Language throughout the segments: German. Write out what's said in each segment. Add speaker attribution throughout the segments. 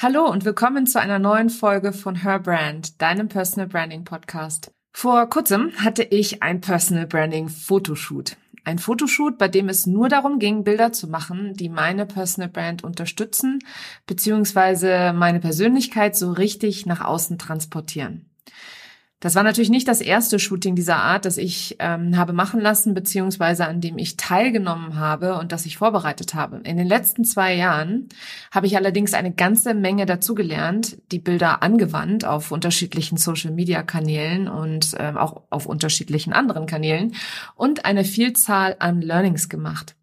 Speaker 1: Hallo und willkommen zu einer neuen Folge von Her Brand, deinem Personal Branding Podcast. Vor kurzem hatte ich ein Personal Branding Fotoshoot. Ein Fotoshoot, bei dem es nur darum ging, Bilder zu machen, die meine Personal Brand unterstützen, beziehungsweise meine Persönlichkeit so richtig nach außen transportieren. Das war natürlich nicht das erste Shooting dieser Art, das ich ähm, habe machen lassen, beziehungsweise an dem ich teilgenommen habe und das ich vorbereitet habe. In den letzten zwei Jahren habe ich allerdings eine ganze Menge dazugelernt, die Bilder angewandt auf unterschiedlichen Social-Media-Kanälen und ähm, auch auf unterschiedlichen anderen Kanälen und eine Vielzahl an Learnings gemacht.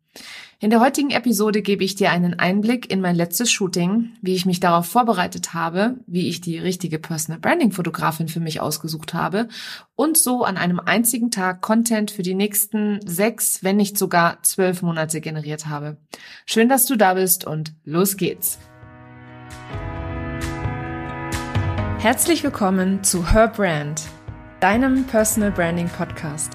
Speaker 1: In der heutigen Episode gebe ich dir einen Einblick in mein letztes Shooting, wie ich mich darauf vorbereitet habe, wie ich die richtige Personal Branding Fotografin für mich ausgesucht habe und so an einem einzigen Tag Content für die nächsten sechs, wenn nicht sogar zwölf Monate generiert habe. Schön, dass du da bist und los geht's. Herzlich willkommen zu Her Brand, deinem Personal Branding Podcast.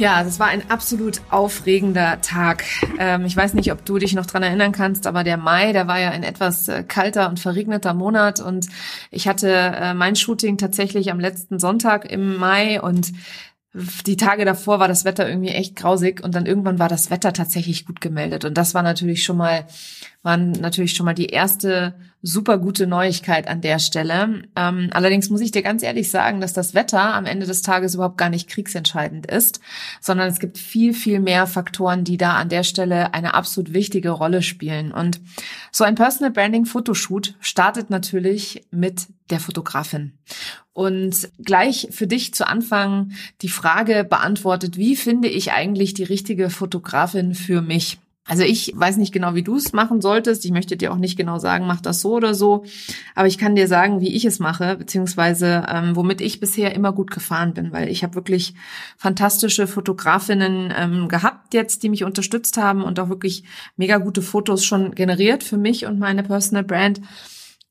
Speaker 1: Ja, das war ein absolut aufregender Tag. Ähm, ich weiß nicht, ob du dich noch dran erinnern kannst, aber der Mai, der war ja ein etwas äh, kalter und verregneter Monat und ich hatte äh, mein Shooting tatsächlich am letzten Sonntag im Mai und die Tage davor war das Wetter irgendwie echt grausig und dann irgendwann war das Wetter tatsächlich gut gemeldet und das war natürlich schon mal waren natürlich schon mal die erste super gute Neuigkeit an der Stelle. Ähm, allerdings muss ich dir ganz ehrlich sagen, dass das Wetter am Ende des Tages überhaupt gar nicht kriegsentscheidend ist, sondern es gibt viel, viel mehr Faktoren, die da an der Stelle eine absolut wichtige Rolle spielen. Und so ein Personal Branding Fotoshoot startet natürlich mit der Fotografin. Und gleich für dich zu Anfang die Frage beantwortet, wie finde ich eigentlich die richtige Fotografin für mich? Also ich weiß nicht genau, wie du es machen solltest. Ich möchte dir auch nicht genau sagen, mach das so oder so. Aber ich kann dir sagen, wie ich es mache, beziehungsweise ähm, womit ich bisher immer gut gefahren bin, weil ich habe wirklich fantastische Fotografinnen ähm, gehabt jetzt, die mich unterstützt haben und auch wirklich mega gute Fotos schon generiert für mich und meine Personal Brand.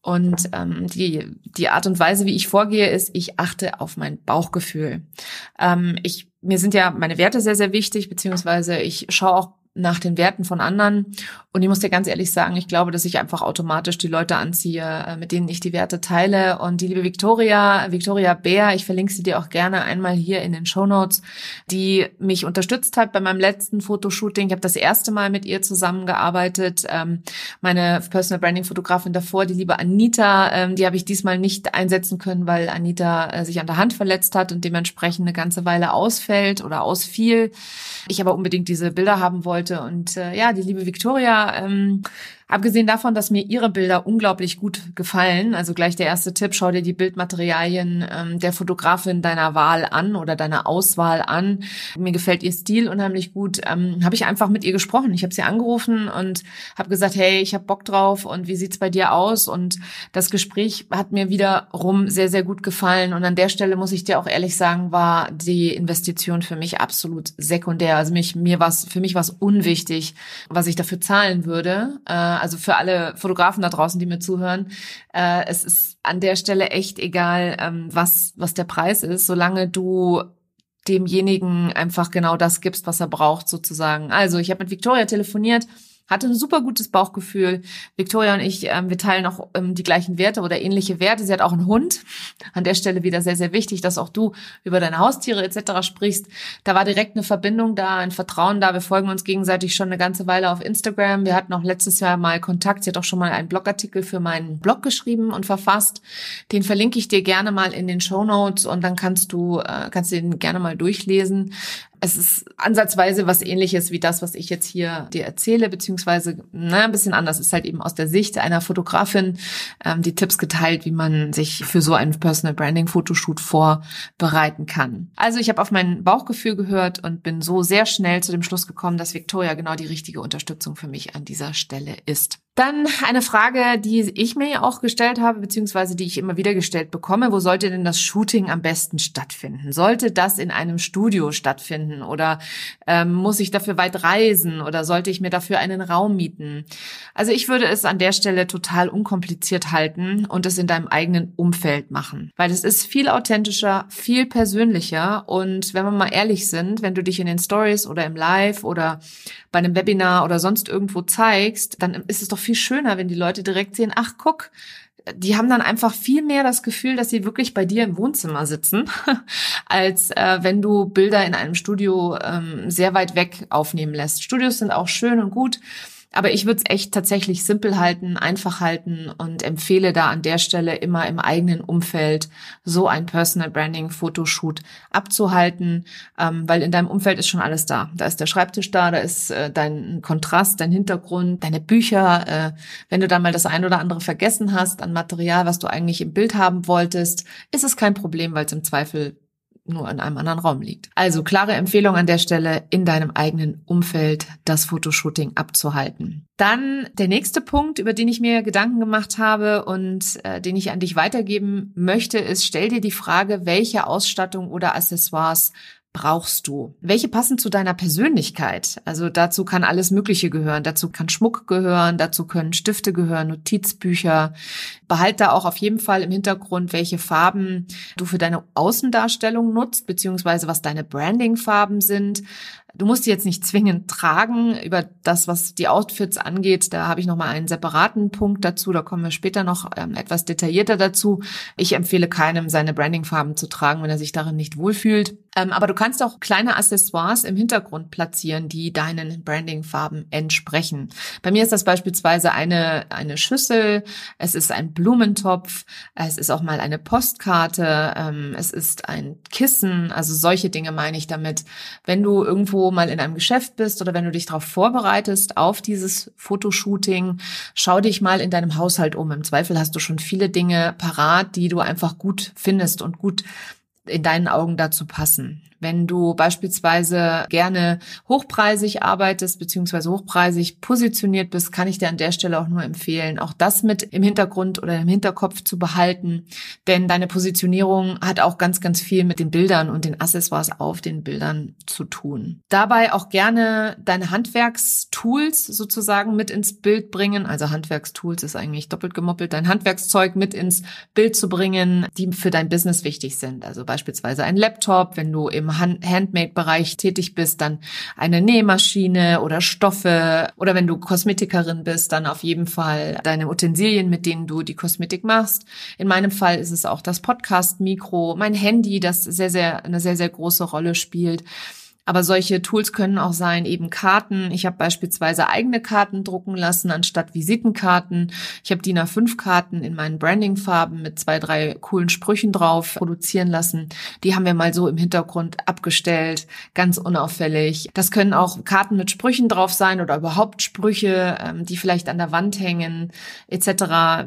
Speaker 1: Und ähm, die, die Art und Weise, wie ich vorgehe, ist, ich achte auf mein Bauchgefühl. Ähm, ich, mir sind ja meine Werte sehr, sehr wichtig, beziehungsweise ich schaue auch nach den Werten von anderen. Und ich muss dir ganz ehrlich sagen, ich glaube, dass ich einfach automatisch die Leute anziehe, äh, mit denen ich die Werte teile. Und die liebe Victoria, Victoria Bär, ich verlinke sie dir auch gerne einmal hier in den Show Notes, die mich unterstützt hat bei meinem letzten Fotoshooting. Ich habe das erste Mal mit ihr zusammengearbeitet. Ähm, meine Personal Branding Fotografin davor, die liebe Anita, ähm, die habe ich diesmal nicht einsetzen können, weil Anita äh, sich an der Hand verletzt hat und dementsprechend eine ganze Weile ausfällt oder ausfiel. Ich aber unbedingt diese Bilder haben wollte wollte. Und äh, ja, die liebe Victoria ähm, Abgesehen davon, dass mir ihre Bilder unglaublich gut gefallen, also gleich der erste Tipp, schau dir die Bildmaterialien ähm, der Fotografin deiner Wahl an oder deiner Auswahl an. Mir gefällt ihr Stil unheimlich gut. Ähm, habe ich einfach mit ihr gesprochen. Ich habe sie angerufen und habe gesagt, hey, ich habe Bock drauf und wie sieht's bei dir aus? Und das Gespräch hat mir wiederum sehr, sehr gut gefallen. Und an der Stelle muss ich dir auch ehrlich sagen, war die Investition für mich absolut sekundär. Also mich, mir war für mich war unwichtig, was ich dafür zahlen würde. Äh, also für alle Fotografen da draußen, die mir zuhören, äh, es ist an der Stelle echt egal, ähm, was, was der Preis ist, solange du demjenigen einfach genau das gibst, was er braucht, sozusagen. Also ich habe mit Victoria telefoniert hatte ein super gutes Bauchgefühl. Victoria und ich, ähm, wir teilen auch ähm, die gleichen Werte oder ähnliche Werte. Sie hat auch einen Hund. An der Stelle wieder sehr, sehr wichtig, dass auch du über deine Haustiere etc. sprichst. Da war direkt eine Verbindung da, ein Vertrauen da. Wir folgen uns gegenseitig schon eine ganze Weile auf Instagram. Wir hatten auch letztes Jahr mal Kontakt. Sie hat auch schon mal einen Blogartikel für meinen Blog geschrieben und verfasst. Den verlinke ich dir gerne mal in den Show Notes und dann kannst du, äh, kannst du den gerne mal durchlesen es ist ansatzweise was ähnliches wie das, was ich jetzt hier dir erzähle, beziehungsweise na, ein bisschen anders. Es ist halt eben aus der Sicht einer Fotografin ähm, die Tipps geteilt, wie man sich für so einen Personal Branding Fotoshoot vorbereiten kann. Also ich habe auf mein Bauchgefühl gehört und bin so sehr schnell zu dem Schluss gekommen, dass Victoria genau die richtige Unterstützung für mich an dieser Stelle ist. Dann eine Frage, die ich mir auch gestellt habe, beziehungsweise die ich immer wieder gestellt bekomme. Wo sollte denn das Shooting am besten stattfinden? Sollte das in einem Studio stattfinden oder ähm, muss ich dafür weit reisen oder sollte ich mir dafür einen Raum mieten? Also ich würde es an der Stelle total unkompliziert halten und es in deinem eigenen Umfeld machen, weil es ist viel authentischer, viel persönlicher und wenn wir mal ehrlich sind, wenn du dich in den Stories oder im Live oder bei einem Webinar oder sonst irgendwo zeigst, dann ist es doch viel schöner, wenn die Leute direkt sehen, ach guck, die haben dann einfach viel mehr das Gefühl, dass sie wirklich bei dir im Wohnzimmer sitzen, als äh, wenn du Bilder in einem Studio ähm, sehr weit weg aufnehmen lässt. Studios sind auch schön und gut, aber ich würde es echt tatsächlich simpel halten, einfach halten und empfehle da an der Stelle immer im eigenen Umfeld so ein Personal Branding Fotoshoot abzuhalten, ähm, weil in deinem Umfeld ist schon alles da. Da ist der Schreibtisch da, da ist äh, dein Kontrast, dein Hintergrund, deine Bücher. Äh, wenn du da mal das ein oder andere vergessen hast an Material, was du eigentlich im Bild haben wolltest, ist es kein Problem, weil es im Zweifel nur in einem anderen Raum liegt. Also klare Empfehlung an der Stelle, in deinem eigenen Umfeld das Fotoshooting abzuhalten. Dann der nächste Punkt, über den ich mir Gedanken gemacht habe und äh, den ich an dich weitergeben möchte, ist, stell dir die Frage, welche Ausstattung oder Accessoires brauchst du? Welche passen zu deiner Persönlichkeit? Also dazu kann alles Mögliche gehören. Dazu kann Schmuck gehören, dazu können Stifte gehören, Notizbücher. Behalt da auch auf jeden Fall im Hintergrund, welche Farben du für deine Außendarstellung nutzt, beziehungsweise was deine Brandingfarben sind. Du musst die jetzt nicht zwingend tragen. Über das, was die Outfits angeht, da habe ich nochmal einen separaten Punkt dazu. Da kommen wir später noch ähm, etwas detaillierter dazu. Ich empfehle keinem, seine Brandingfarben zu tragen, wenn er sich darin nicht wohlfühlt. Ähm, aber du kannst auch kleine Accessoires im Hintergrund platzieren, die deinen Brandingfarben entsprechen. Bei mir ist das beispielsweise eine, eine Schüssel, es ist ein Blumentopf, es ist auch mal eine Postkarte, ähm, es ist ein Kissen, also solche Dinge meine ich damit. Wenn du irgendwo mal in einem Geschäft bist oder wenn du dich darauf vorbereitest, auf dieses Fotoshooting, schau dich mal in deinem Haushalt um. Im Zweifel hast du schon viele Dinge parat, die du einfach gut findest und gut in deinen Augen dazu passen. Wenn du beispielsweise gerne hochpreisig arbeitest beziehungsweise hochpreisig positioniert bist, kann ich dir an der Stelle auch nur empfehlen, auch das mit im Hintergrund oder im Hinterkopf zu behalten. Denn deine Positionierung hat auch ganz, ganz viel mit den Bildern und den Accessoires auf den Bildern zu tun. Dabei auch gerne deine Handwerkstools sozusagen mit ins Bild bringen. Also Handwerkstools ist eigentlich doppelt gemoppelt. Dein Handwerkszeug mit ins Bild zu bringen, die für dein Business wichtig sind. Also beispielsweise ein Laptop, wenn du im Handmade-Bereich tätig bist, dann eine Nähmaschine oder Stoffe oder wenn du Kosmetikerin bist, dann auf jeden Fall deine Utensilien, mit denen du die Kosmetik machst. In meinem Fall ist es auch das Podcast-Mikro, mein Handy, das sehr, sehr, eine sehr, sehr große Rolle spielt. Aber solche Tools können auch sein, eben Karten. Ich habe beispielsweise eigene Karten drucken lassen anstatt Visitenkarten. Ich habe DIN A5 Karten in meinen Brandingfarben mit zwei, drei coolen Sprüchen drauf produzieren lassen. Die haben wir mal so im Hintergrund abgestellt, ganz unauffällig. Das können auch Karten mit Sprüchen drauf sein oder überhaupt Sprüche, ähm, die vielleicht an der Wand hängen, etc.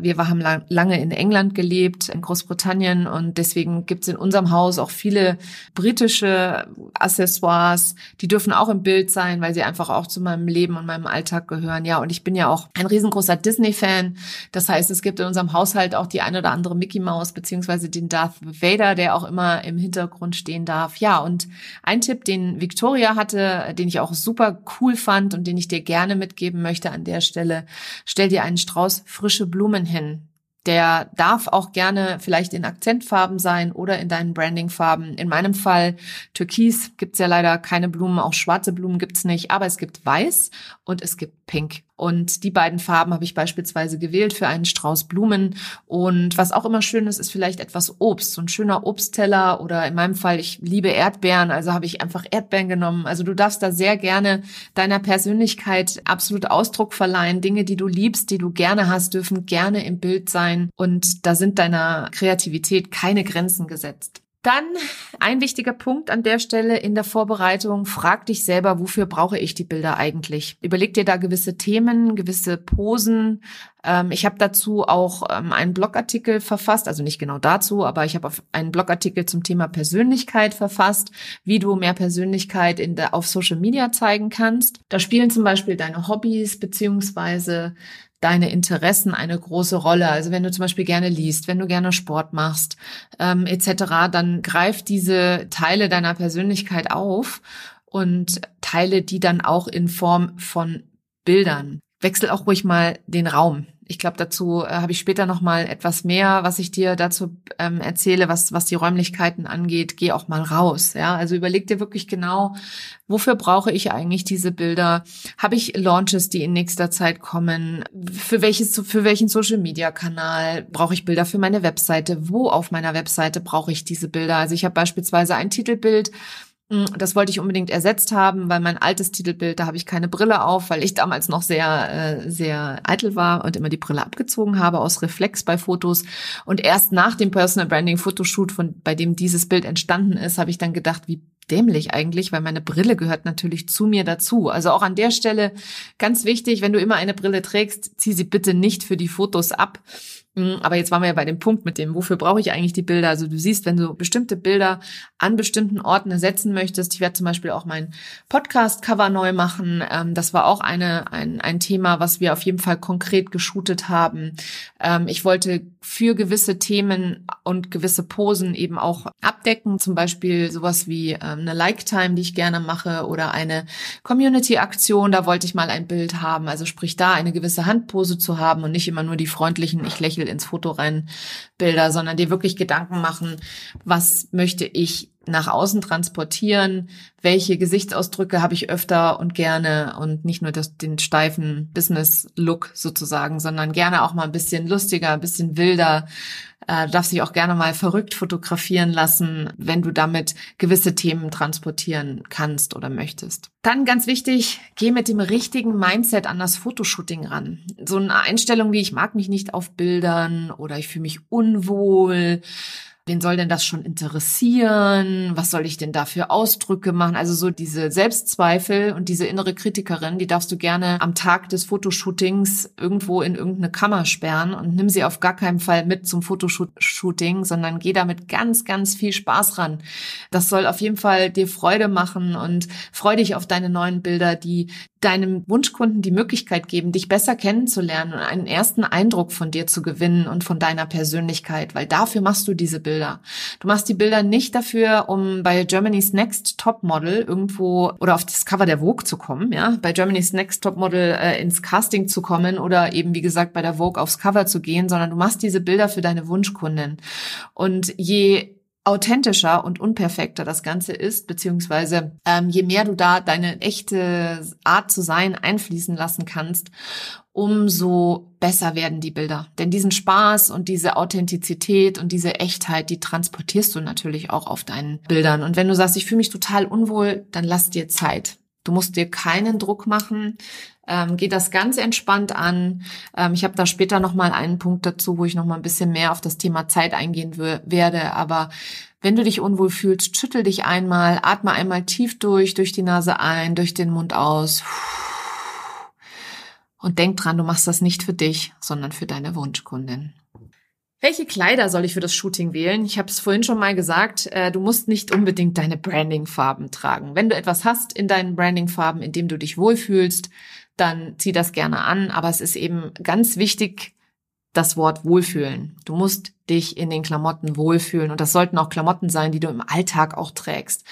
Speaker 1: Wir haben lange in England gelebt, in Großbritannien und deswegen gibt es in unserem Haus auch viele britische Accessoires Stars, die dürfen auch im Bild sein, weil sie einfach auch zu meinem Leben und meinem Alltag gehören. Ja, und ich bin ja auch ein riesengroßer Disney-Fan. Das heißt, es gibt in unserem Haushalt auch die eine oder andere Mickey Mouse beziehungsweise den Darth Vader, der auch immer im Hintergrund stehen darf. Ja, und ein Tipp, den Victoria hatte, den ich auch super cool fand und den ich dir gerne mitgeben möchte an der Stelle, stell dir einen Strauß frische Blumen hin. Der darf auch gerne vielleicht in Akzentfarben sein oder in deinen Brandingfarben. In meinem Fall Türkis gibt's ja leider keine Blumen, auch schwarze Blumen gibt's nicht, aber es gibt Weiß und es gibt Pink. Und die beiden Farben habe ich beispielsweise gewählt für einen Strauß Blumen. Und was auch immer schön ist, ist vielleicht etwas Obst, so ein schöner Obstteller oder in meinem Fall, ich liebe Erdbeeren, also habe ich einfach Erdbeeren genommen. Also du darfst da sehr gerne deiner Persönlichkeit absolut Ausdruck verleihen. Dinge, die du liebst, die du gerne hast, dürfen gerne im Bild sein. Und da sind deiner Kreativität keine Grenzen gesetzt. Dann ein wichtiger Punkt an der Stelle in der Vorbereitung. Frag dich selber, wofür brauche ich die Bilder eigentlich? Überleg dir da gewisse Themen, gewisse Posen. Ähm, ich habe dazu auch ähm, einen Blogartikel verfasst, also nicht genau dazu, aber ich habe einen Blogartikel zum Thema Persönlichkeit verfasst, wie du mehr Persönlichkeit in der, auf Social Media zeigen kannst. Da spielen zum Beispiel deine Hobbys beziehungsweise deine Interessen eine große Rolle. Also wenn du zum Beispiel gerne liest, wenn du gerne Sport machst, ähm, etc., dann greif diese Teile deiner Persönlichkeit auf und teile die dann auch in Form von Bildern. Wechsel auch ruhig mal den Raum. Ich glaube, dazu äh, habe ich später noch mal etwas mehr, was ich dir dazu ähm, erzähle, was was die Räumlichkeiten angeht. Geh auch mal raus, ja. Also überleg dir wirklich genau, wofür brauche ich eigentlich diese Bilder? Habe ich Launches, die in nächster Zeit kommen? Für welches für welchen Social Media Kanal brauche ich Bilder für meine Webseite? Wo auf meiner Webseite brauche ich diese Bilder? Also ich habe beispielsweise ein Titelbild das wollte ich unbedingt ersetzt haben, weil mein altes Titelbild, da habe ich keine Brille auf, weil ich damals noch sehr, äh, sehr eitel war und immer die Brille abgezogen habe aus Reflex bei Fotos. Und erst nach dem Personal Branding Fotoshoot, von, bei dem dieses Bild entstanden ist, habe ich dann gedacht, wie dämlich eigentlich, weil meine Brille gehört natürlich zu mir dazu. Also auch an der Stelle ganz wichtig, wenn du immer eine Brille trägst, zieh sie bitte nicht für die Fotos ab hm, aber jetzt waren wir ja bei dem Punkt mit dem, wofür brauche ich eigentlich die Bilder? Also du siehst, wenn du bestimmte Bilder an bestimmten Orten ersetzen möchtest, ich werde zum Beispiel auch mein Podcast-Cover neu machen. Ähm, das war auch eine, ein, ein Thema, was wir auf jeden Fall konkret geshootet haben. Ähm, ich wollte für gewisse Themen und gewisse Posen eben auch abdecken, zum Beispiel sowas wie ähm, eine Like-Time, die ich gerne mache, oder eine Community-Aktion, da wollte ich mal ein Bild haben. Also sprich da eine gewisse Handpose zu haben und nicht immer nur die freundlichen, ich Artikel ins Foto rein Bilder, sondern dir wirklich Gedanken machen, was möchte ich nach außen transportieren, welche Gesichtsausdrücke habe ich öfter und gerne? Und nicht nur das, den steifen Business-Look sozusagen, sondern gerne auch mal ein bisschen lustiger, ein bisschen wilder, du darfst dich auch gerne mal verrückt fotografieren lassen, wenn du damit gewisse Themen transportieren kannst oder möchtest. Dann ganz wichtig, geh mit dem richtigen Mindset an das Fotoshooting ran. So eine Einstellung wie ich mag mich nicht auf Bildern oder ich fühle mich unwohl wen soll denn das schon interessieren? Was soll ich denn da für Ausdrücke machen? Also so diese Selbstzweifel und diese innere Kritikerin, die darfst du gerne am Tag des Fotoshootings irgendwo in irgendeine Kammer sperren und nimm sie auf gar keinen Fall mit zum Fotoshooting, sondern geh damit ganz, ganz viel Spaß ran. Das soll auf jeden Fall dir Freude machen und freu dich auf deine neuen Bilder, die deinem Wunschkunden die Möglichkeit geben, dich besser kennenzulernen und einen ersten Eindruck von dir zu gewinnen und von deiner Persönlichkeit, weil dafür machst du diese Bilder. Du machst die Bilder nicht dafür, um bei Germany's Next Top Model irgendwo oder auf das Cover der Vogue zu kommen, ja, bei Germany's Next Top Model äh, ins Casting zu kommen oder eben wie gesagt bei der Vogue aufs Cover zu gehen, sondern du machst diese Bilder für deine Wunschkundin. Und je authentischer und unperfekter das Ganze ist, beziehungsweise ähm, je mehr du da deine echte Art zu sein einfließen lassen kannst, umso besser werden die Bilder. Denn diesen Spaß und diese Authentizität und diese Echtheit, die transportierst du natürlich auch auf deinen Bildern. Und wenn du sagst, ich fühle mich total unwohl, dann lass dir Zeit. Du musst dir keinen Druck machen. Ähm, geh das ganz entspannt an. Ähm, ich habe da später noch mal einen Punkt dazu, wo ich noch mal ein bisschen mehr auf das Thema Zeit eingehen werde. Aber wenn du dich unwohl fühlst, schüttel dich einmal, atme einmal tief durch, durch die Nase ein, durch den Mund aus. Und denk dran, du machst das nicht für dich, sondern für deine Wunschkundin. Welche Kleider soll ich für das Shooting wählen? Ich habe es vorhin schon mal gesagt, äh, du musst nicht unbedingt deine Branding-Farben tragen. Wenn du etwas hast in deinen Branding-Farben, in dem du dich wohlfühlst, dann zieh das gerne an. Aber es ist eben ganz wichtig, das Wort wohlfühlen. Du musst dich in den Klamotten wohlfühlen und das sollten auch Klamotten sein, die du im Alltag auch trägst.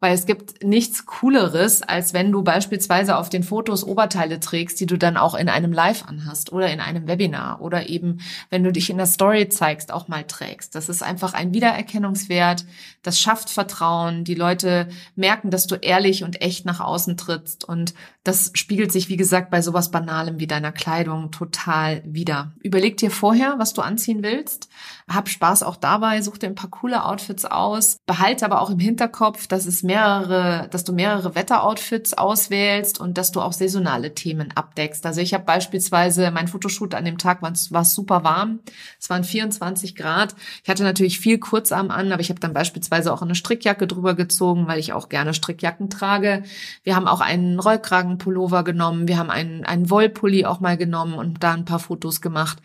Speaker 1: Weil es gibt nichts Cooleres, als wenn du beispielsweise auf den Fotos Oberteile trägst, die du dann auch in einem Live anhast oder in einem Webinar oder eben, wenn du dich in der Story zeigst, auch mal trägst. Das ist einfach ein Wiedererkennungswert. Das schafft Vertrauen. Die Leute merken, dass du ehrlich und echt nach außen trittst. Und das spiegelt sich, wie gesagt, bei sowas Banalem wie deiner Kleidung total wieder. Überleg dir vorher, was du anziehen willst. Hab Spaß auch dabei. Such dir ein paar coole Outfits aus. Behalte aber auch im Hinterkopf, dass es mehrere, dass du mehrere Wetteroutfits auswählst und dass du auch saisonale Themen abdeckst. Also ich habe beispielsweise mein Fotoshoot an dem Tag war es super warm. Es waren 24 Grad. Ich hatte natürlich viel Kurzarm an, aber ich habe dann beispielsweise auch eine Strickjacke drüber gezogen, weil ich auch gerne Strickjacken trage. Wir haben auch einen Rollkragenpullover genommen. Wir haben einen, einen Wollpulli auch mal genommen und da ein paar Fotos gemacht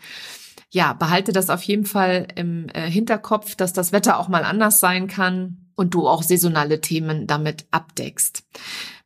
Speaker 1: ja, behalte das auf jeden Fall im äh, Hinterkopf, dass das Wetter auch mal anders sein kann und du auch saisonale Themen damit abdeckst.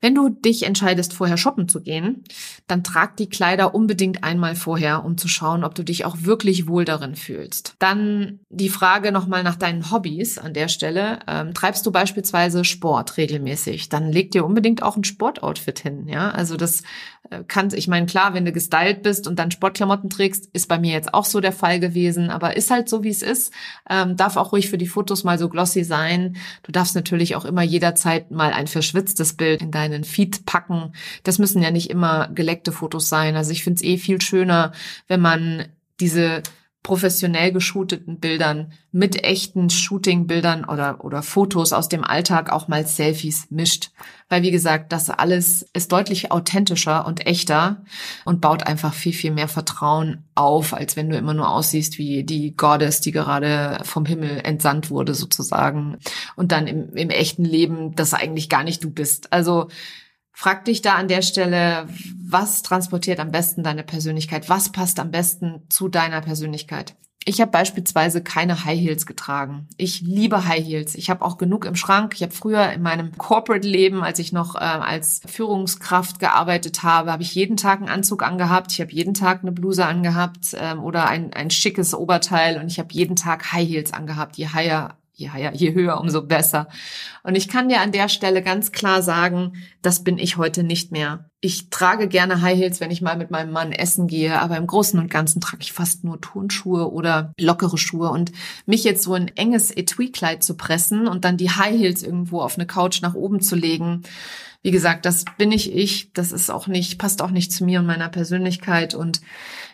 Speaker 1: Wenn du dich entscheidest, vorher shoppen zu gehen, dann trag die Kleider unbedingt einmal vorher, um zu schauen, ob du dich auch wirklich wohl darin fühlst. Dann die Frage nochmal nach deinen Hobbys an der Stelle. Ähm, treibst du beispielsweise Sport regelmäßig? Dann leg dir unbedingt auch ein Sportoutfit hin. Ja, also das äh, kann, ich meine, klar, wenn du gestylt bist und dann Sportklamotten trägst, ist bei mir jetzt auch so der Fall gewesen, aber ist halt so, wie es ist. Ähm, darf auch ruhig für die Fotos mal so glossy sein. Du darfst natürlich auch immer jederzeit mal ein verschwitztes Bild in deinen Feed packen. Das müssen ja nicht immer geleckte Fotos sein. Also ich finde es eh viel schöner, wenn man diese professionell geshooteten Bildern mit echten Shooting-Bildern oder, oder Fotos aus dem Alltag auch mal Selfies mischt. Weil, wie gesagt, das alles ist deutlich authentischer und echter und baut einfach viel, viel mehr Vertrauen auf, als wenn du immer nur aussiehst wie die Goddess, die gerade vom Himmel entsandt wurde, sozusagen. Und dann im, im echten Leben das eigentlich gar nicht du bist. Also, Frag dich da an der Stelle, was transportiert am besten deine Persönlichkeit? Was passt am besten zu deiner Persönlichkeit? Ich habe beispielsweise keine High Heels getragen. Ich liebe High Heels. Ich habe auch genug im Schrank. Ich habe früher in meinem Corporate-Leben, als ich noch äh, als Führungskraft gearbeitet habe, habe ich jeden Tag einen Anzug angehabt. Ich habe jeden Tag eine Bluse angehabt ähm, oder ein, ein schickes Oberteil und ich habe jeden Tag High Heels angehabt. Je higher ja, ja, je höher, umso besser. Und ich kann dir an der Stelle ganz klar sagen, das bin ich heute nicht mehr. Ich trage gerne High Heels, wenn ich mal mit meinem Mann essen gehe, aber im Großen und Ganzen trage ich fast nur Turnschuhe oder lockere Schuhe. Und mich jetzt so ein enges Etui-Kleid zu pressen und dann die High Heels irgendwo auf eine Couch nach oben zu legen, wie gesagt, das bin ich ich. Das ist auch nicht, passt auch nicht zu mir und meiner Persönlichkeit. Und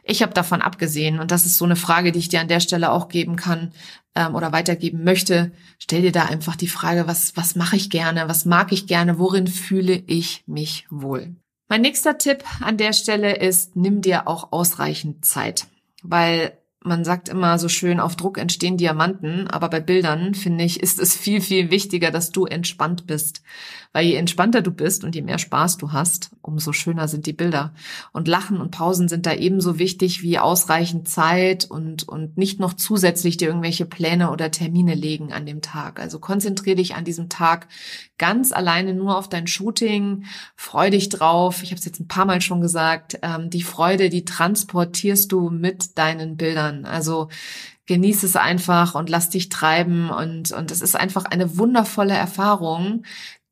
Speaker 1: ich habe davon abgesehen. Und das ist so eine Frage, die ich dir an der Stelle auch geben kann ähm, oder weitergeben möchte. Stell dir da einfach die Frage, was, was mache ich gerne? Was mag ich gerne? Worin fühle ich mich wohl? Mein nächster Tipp an der Stelle ist, nimm dir auch ausreichend Zeit. Weil man sagt immer so schön, auf Druck entstehen Diamanten, aber bei Bildern, finde ich, ist es viel, viel wichtiger, dass du entspannt bist. Weil je entspannter du bist und je mehr Spaß du hast, umso schöner sind die Bilder. Und Lachen und Pausen sind da ebenso wichtig wie ausreichend Zeit und, und nicht noch zusätzlich dir irgendwelche Pläne oder Termine legen an dem Tag. Also konzentriere dich an diesem Tag ganz alleine nur auf dein Shooting, freu dich drauf. Ich habe es jetzt ein paar Mal schon gesagt, ähm, die Freude, die transportierst du mit deinen Bildern. Also genieß es einfach und lass dich treiben und und es ist einfach eine wundervolle Erfahrung,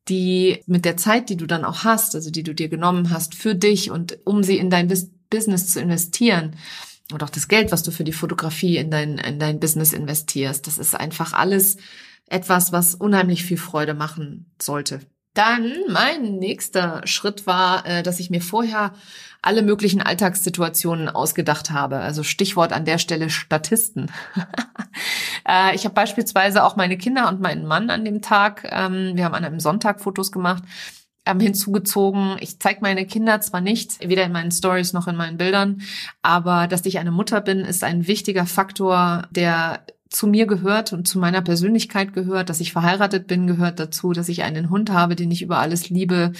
Speaker 1: die mit der Zeit, die du dann auch hast, also die du dir genommen hast für dich und um sie in dein Business zu investieren und auch das Geld, was du für die Fotografie in dein in dein Business investierst, das ist einfach alles etwas, was unheimlich viel Freude machen sollte. Dann mein nächster Schritt war, äh, dass ich mir vorher alle möglichen Alltagssituationen ausgedacht habe. Also Stichwort an der Stelle Statisten. Äh, ich habe beispielsweise auch meine Kinder und meinen Mann an dem Tag, ähm, wir haben an einem Sonntag Fotos gemacht, ähm, hinzugezogen. Ich zeige meine Kinder zwar nicht, weder in meinen Stories noch in meinen Bildern, aber dass ich eine Mutter bin, ist ein wichtiger Faktor, der zu mir gehört und zu meiner Persönlichkeit gehört, dass ich verheiratet bin, gehört dazu, dass ich einen Hund habe, den ich über alles liebe,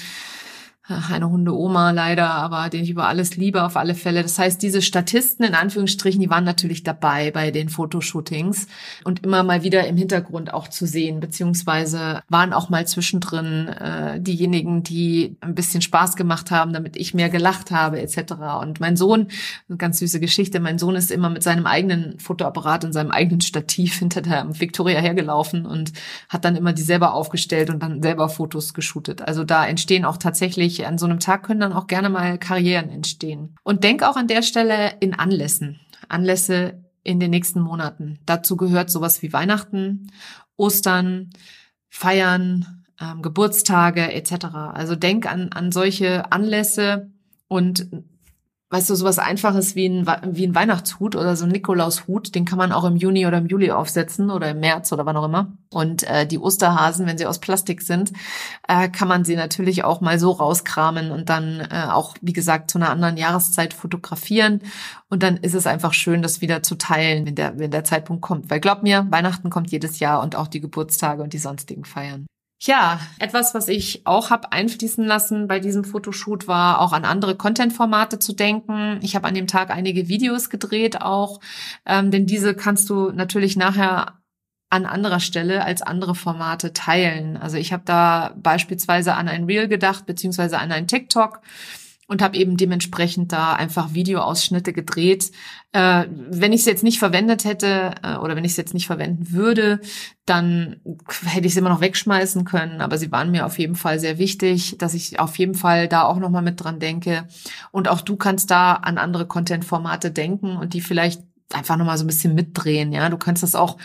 Speaker 1: eine Hunde-Oma leider, aber den ich über alles liebe auf alle Fälle. Das heißt, diese Statisten in Anführungsstrichen, die waren natürlich dabei bei den Fotoshootings und immer mal wieder im Hintergrund auch zu sehen, beziehungsweise waren auch mal zwischendrin äh, diejenigen, die ein bisschen Spaß gemacht haben, damit ich mehr gelacht habe etc. Und mein Sohn, eine ganz süße Geschichte, mein Sohn ist immer mit seinem eigenen Fotoapparat und seinem eigenen Stativ hinter der Victoria hergelaufen und hat dann immer die selber aufgestellt und dann selber Fotos geshootet. Also da entstehen auch tatsächlich wirklich, an so einem Tag können dann auch gerne mal Karrieren entstehen. Und denk auch an der Stelle in Anlässen. Anlässe in den nächsten Monaten. Dazu gehört sowas wie Weihnachten, Ostern, Feiern, ähm, Geburtstage etc. Also denk an, an solche Anlässe und weißt du, sowas Einfaches wie ein, wie ein Weihnachtshut oder so ein Nikolaushut, den kann man auch im Juni oder im Juli aufsetzen oder im März oder wann auch immer. Und äh, die Osterhasen, wenn sie aus Plastik sind, äh, kann man sie natürlich auch mal so rauskramen und dann äh, auch, wie gesagt, zu einer anderen Jahreszeit fotografieren. Und dann ist es einfach schön, das wieder zu teilen, wenn der, wenn der Zeitpunkt kommt. Weil glaub mir, Weihnachten kommt jedes Jahr und auch die Geburtstage und die sonstigen Feiern. Ja, etwas, was ich auch habe einfließen lassen bei diesem Fotoshoot, war auch an andere Content-Formate zu denken. Ich habe an dem Tag einige Videos gedreht auch, ähm, denn diese kannst du natürlich nachher an anderer Stelle als andere Formate teilen. Also ich habe da beispielsweise an ein Reel gedacht, beziehungsweise an ein TikTok und habe eben dementsprechend da einfach Videoausschnitte gedreht. Äh, wenn ich es jetzt nicht verwendet hätte äh, oder wenn ich es jetzt nicht verwenden würde, dann hätte ich es immer noch wegschmeißen können. Aber sie waren mir auf jeden Fall sehr wichtig, dass ich auf jeden Fall da auch nochmal mit dran denke. Und auch du kannst da an andere Content-Formate denken und die vielleicht einfach nochmal so ein bisschen mitdrehen. Ja, du kannst das auch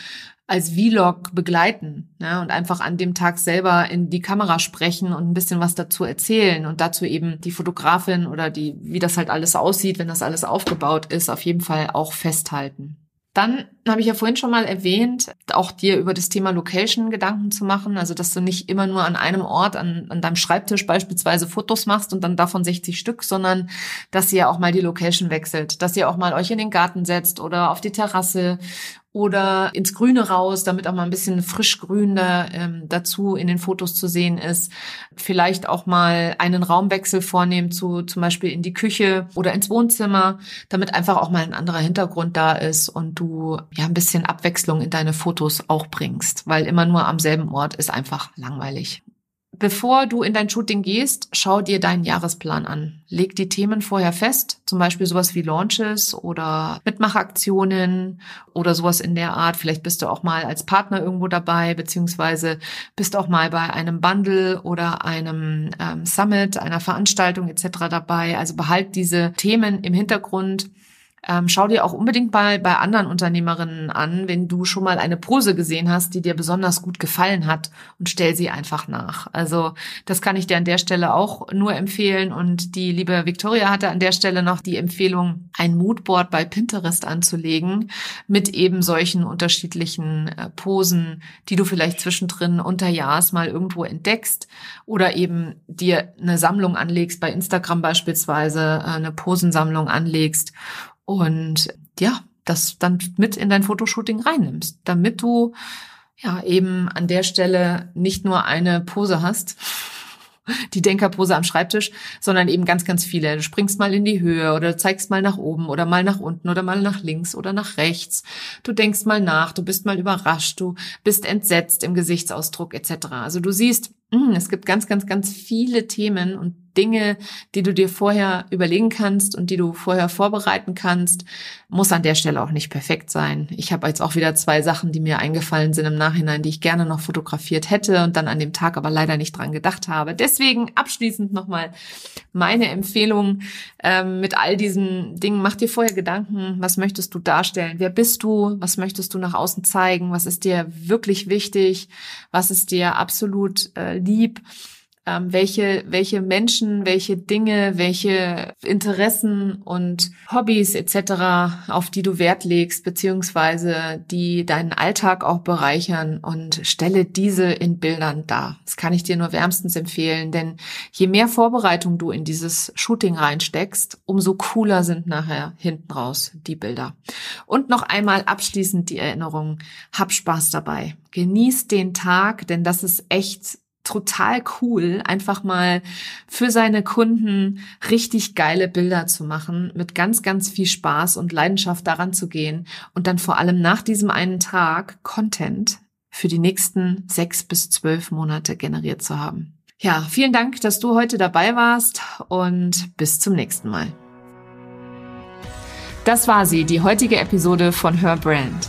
Speaker 1: als Vlog begleiten ja, und einfach an dem Tag selber in die Kamera sprechen und ein bisschen was dazu erzählen und dazu eben die Fotografin oder die, wie das halt alles aussieht, wenn das alles aufgebaut ist, auf jeden Fall auch festhalten. Dann habe ich ja vorhin schon mal erwähnt, auch dir über das Thema Location Gedanken zu machen, also dass du nicht immer nur an einem Ort, an, an deinem Schreibtisch beispielsweise Fotos machst und dann davon 60 Stück, sondern dass ihr auch mal die Location wechselt, dass ihr auch mal euch in den Garten setzt oder auf die Terrasse oder ins Grüne raus, damit auch mal ein bisschen frischgrün da, ähm, dazu in den Fotos zu sehen ist. Vielleicht auch mal einen Raumwechsel vornehmen zu zum Beispiel in die Küche oder ins Wohnzimmer, damit einfach auch mal ein anderer Hintergrund da ist und du ja ein bisschen Abwechslung in deine Fotos auch bringst, weil immer nur am selben Ort ist einfach langweilig. Bevor du in dein Shooting gehst, schau dir deinen Jahresplan an. Leg die Themen vorher fest, zum Beispiel sowas wie Launches oder Mitmachaktionen oder sowas in der Art. Vielleicht bist du auch mal als Partner irgendwo dabei, beziehungsweise bist auch mal bei einem Bundle oder einem ähm, Summit, einer Veranstaltung etc. dabei. Also behalt diese Themen im Hintergrund ähm, schau dir auch unbedingt mal bei anderen Unternehmerinnen an, wenn du schon mal eine Pose gesehen hast, die dir besonders gut gefallen hat und stell sie einfach nach. Also das kann ich dir an der Stelle auch nur empfehlen. Und die liebe Victoria hatte an der Stelle noch die Empfehlung, ein Moodboard bei Pinterest anzulegen mit eben solchen unterschiedlichen äh, Posen, die du vielleicht zwischendrin unter Jahres mal irgendwo entdeckst oder eben dir eine Sammlung anlegst, bei Instagram beispielsweise äh, eine Posensammlung anlegst und ja, das dann mit in dein Fotoshooting reinnimmst, damit du ja eben an der Stelle nicht nur eine Pose hast, die Denkerpose am Schreibtisch, sondern eben ganz, ganz viele. Du springst mal in die Höhe oder zeigst mal nach oben oder mal nach unten oder mal nach links oder nach rechts. Du denkst mal nach, du bist mal überrascht, du bist entsetzt im Gesichtsausdruck etc. Also du siehst, es gibt ganz, ganz, ganz viele Themen und Dinge, die du dir vorher überlegen kannst und die du vorher vorbereiten kannst, muss an der Stelle auch nicht perfekt sein. Ich habe jetzt auch wieder zwei Sachen, die mir eingefallen sind im Nachhinein, die ich gerne noch fotografiert hätte und dann an dem Tag aber leider nicht dran gedacht habe. Deswegen abschließend nochmal meine Empfehlung ähm, mit all diesen Dingen. Mach dir vorher Gedanken, was möchtest du darstellen? Wer bist du? Was möchtest du nach außen zeigen? Was ist dir wirklich wichtig? Was ist dir absolut äh, lieb? ähm, welche, welche Menschen, welche Dinge, welche Interessen und Hobbys etc., auf die du Wert legst, beziehungsweise die deinen Alltag auch bereichern und stelle diese in Bildern dar. Das kann ich dir nur wärmstens empfehlen, denn je mehr Vorbereitung du in dieses Shooting reinsteckst, umso cooler sind nachher hinten raus die Bilder. Und noch einmal abschließend die Erinnerung, hab Spaß dabei. Genieß den Tag, denn das ist echt total cool, einfach mal für seine Kunden richtig geile Bilder zu machen, mit ganz, ganz viel Spaß und Leidenschaft daran zu gehen und dann vor allem nach diesem einen Tag Content für die nächsten sechs bis zwölf Monate generiert zu haben. Ja, vielen Dank, dass du heute dabei warst und bis zum nächsten Mal. Das war sie, die heutige Episode von Her Brand.